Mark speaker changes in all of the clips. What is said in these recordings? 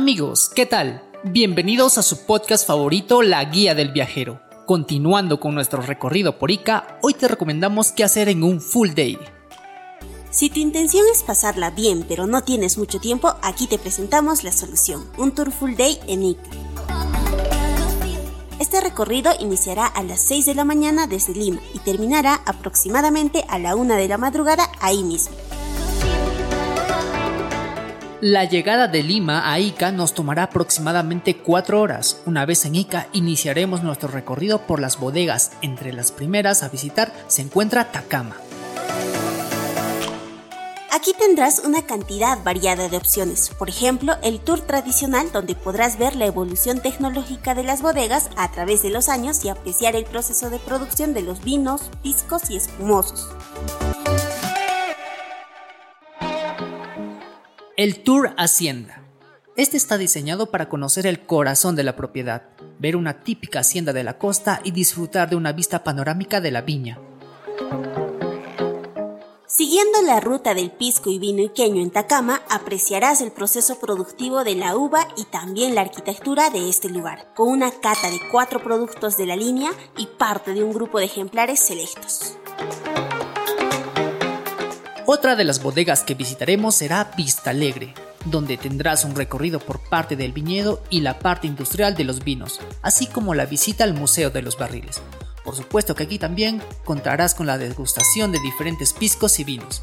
Speaker 1: Amigos, ¿qué tal? Bienvenidos a su podcast favorito, La Guía del Viajero. Continuando con nuestro recorrido por Ica, hoy te recomendamos qué hacer en un full day.
Speaker 2: Si tu intención es pasarla bien pero no tienes mucho tiempo, aquí te presentamos la solución, un tour full day en Ica. Este recorrido iniciará a las 6 de la mañana desde Lima y terminará aproximadamente a la 1 de la madrugada ahí mismo.
Speaker 1: La llegada de Lima a Ica nos tomará aproximadamente 4 horas. Una vez en Ica iniciaremos nuestro recorrido por las bodegas. Entre las primeras a visitar se encuentra Takama.
Speaker 2: Aquí tendrás una cantidad variada de opciones, por ejemplo, el tour tradicional donde podrás ver la evolución tecnológica de las bodegas a través de los años y apreciar el proceso de producción de los vinos, piscos y espumosos.
Speaker 1: El Tour Hacienda. Este está diseñado para conocer el corazón de la propiedad, ver una típica hacienda de la costa y disfrutar de una vista panorámica de la viña.
Speaker 2: Siguiendo la ruta del pisco y vino iqueño en Tacama, apreciarás el proceso productivo de la uva y también la arquitectura de este lugar, con una cata de cuatro productos de la línea y parte de un grupo de ejemplares selectos.
Speaker 1: Otra de las bodegas que visitaremos será Vista Alegre, donde tendrás un recorrido por parte del viñedo y la parte industrial de los vinos, así como la visita al Museo de los Barriles. Por supuesto que aquí también contarás con la degustación de diferentes piscos y vinos.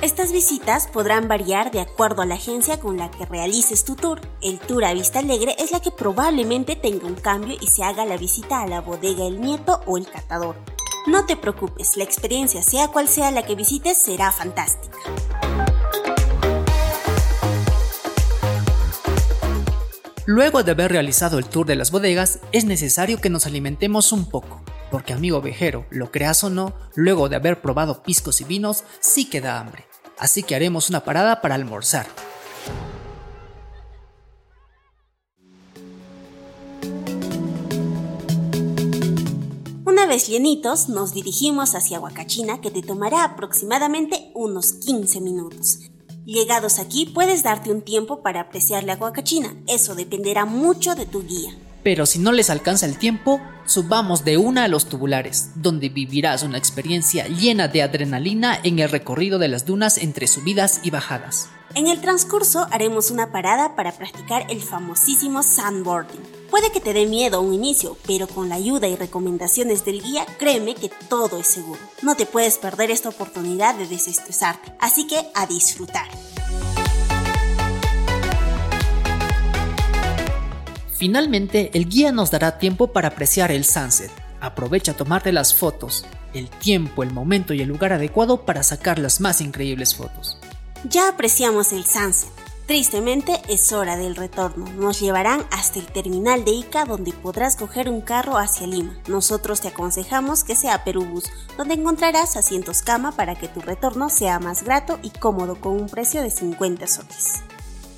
Speaker 2: Estas visitas podrán variar de acuerdo a la agencia con la que realices tu tour. El tour a Vista Alegre es la que probablemente tenga un cambio y se haga la visita a la bodega El Nieto o El Catador. No te preocupes, la experiencia, sea cual sea la que visites, será fantástica.
Speaker 1: Luego de haber realizado el tour de las bodegas, es necesario que nos alimentemos un poco, porque amigo vejero, lo creas o no, luego de haber probado piscos y vinos, sí queda hambre. Así que haremos una parada para almorzar.
Speaker 2: Una vez llenitos, nos dirigimos hacia Huacachina que te tomará aproximadamente unos 15 minutos. Llegados aquí puedes darte un tiempo para apreciar la Huacachina, eso dependerá mucho de tu guía.
Speaker 1: Pero si no les alcanza el tiempo, subamos de una a los tubulares, donde vivirás una experiencia llena de adrenalina en el recorrido de las dunas entre subidas y bajadas.
Speaker 2: En el transcurso haremos una parada para practicar el famosísimo sandboarding. Puede que te dé miedo a un inicio, pero con la ayuda y recomendaciones del guía, créeme que todo es seguro. No te puedes perder esta oportunidad de desestresarte, así que a disfrutar.
Speaker 1: Finalmente, el guía nos dará tiempo para apreciar el sunset. Aprovecha a tomarte las fotos, el tiempo, el momento y el lugar adecuado para sacar las más increíbles fotos.
Speaker 2: Ya apreciamos el sunset. Tristemente es hora del retorno. Nos llevarán hasta el terminal de Ica donde podrás coger un carro hacia Lima. Nosotros te aconsejamos que sea Perubus, donde encontrarás asientos cama para que tu retorno sea más grato y cómodo con un precio de 50 soles.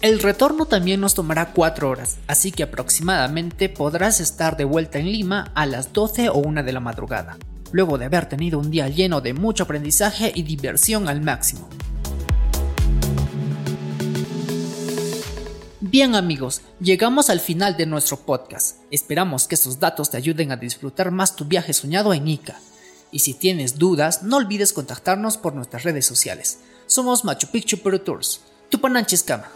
Speaker 1: El retorno también nos tomará 4 horas, así que aproximadamente podrás estar de vuelta en Lima a las 12 o 1 de la madrugada, luego de haber tenido un día lleno de mucho aprendizaje y diversión al máximo. Bien amigos, llegamos al final de nuestro podcast. Esperamos que estos datos te ayuden a disfrutar más tu viaje soñado en Ica. Y si tienes dudas, no olvides contactarnos por nuestras redes sociales. Somos Machu Picchu Pro Tours. Tu Cama.